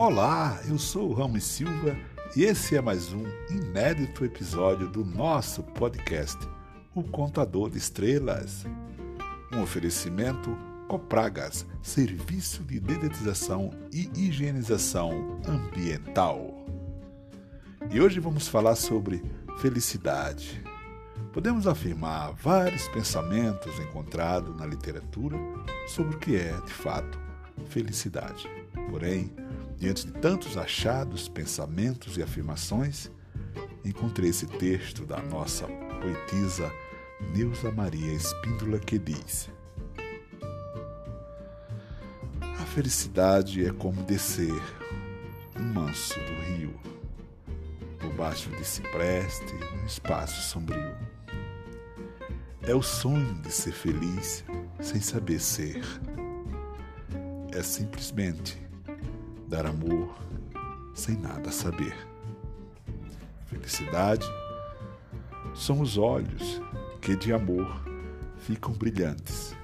Olá, eu sou o Ramos Silva e esse é mais um inédito episódio do nosso podcast, O Contador de Estrelas. Um oferecimento Copragas, serviço de dedetização e higienização ambiental. E hoje vamos falar sobre felicidade. Podemos afirmar vários pensamentos encontrados na literatura sobre o que é, de fato, felicidade. Porém, diante de tantos achados, pensamentos e afirmações, encontrei esse texto da nossa poetisa Neuza Maria Espíndola que diz: A felicidade é como descer um manso do rio, por baixo de cipreste, num espaço sombrio. É o sonho de ser feliz sem saber ser. É simplesmente dar amor sem nada saber. Felicidade são os olhos que de amor ficam brilhantes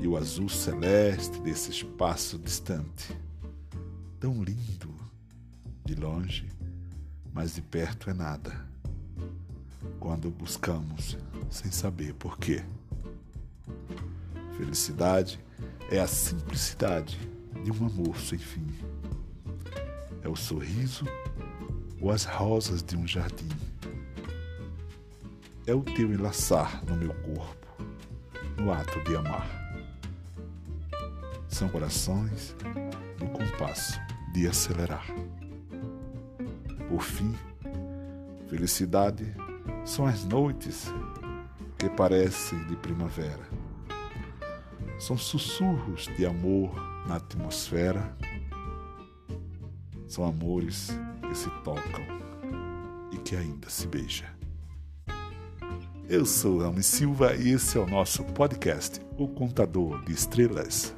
e o azul celeste desse espaço distante, tão lindo de longe, mas de perto é nada. Quando buscamos sem saber por quê. Felicidade é a simplicidade de um amor sem fim. É o sorriso ou as rosas de um jardim. É o teu enlaçar no meu corpo, no ato de amar. São corações no compasso de acelerar. Por fim, felicidade são as noites que parecem de primavera. São sussurros de amor na atmosfera. São amores que se tocam e que ainda se beijam. Eu sou Ramos Silva e esse é o nosso podcast, O Contador de Estrelas.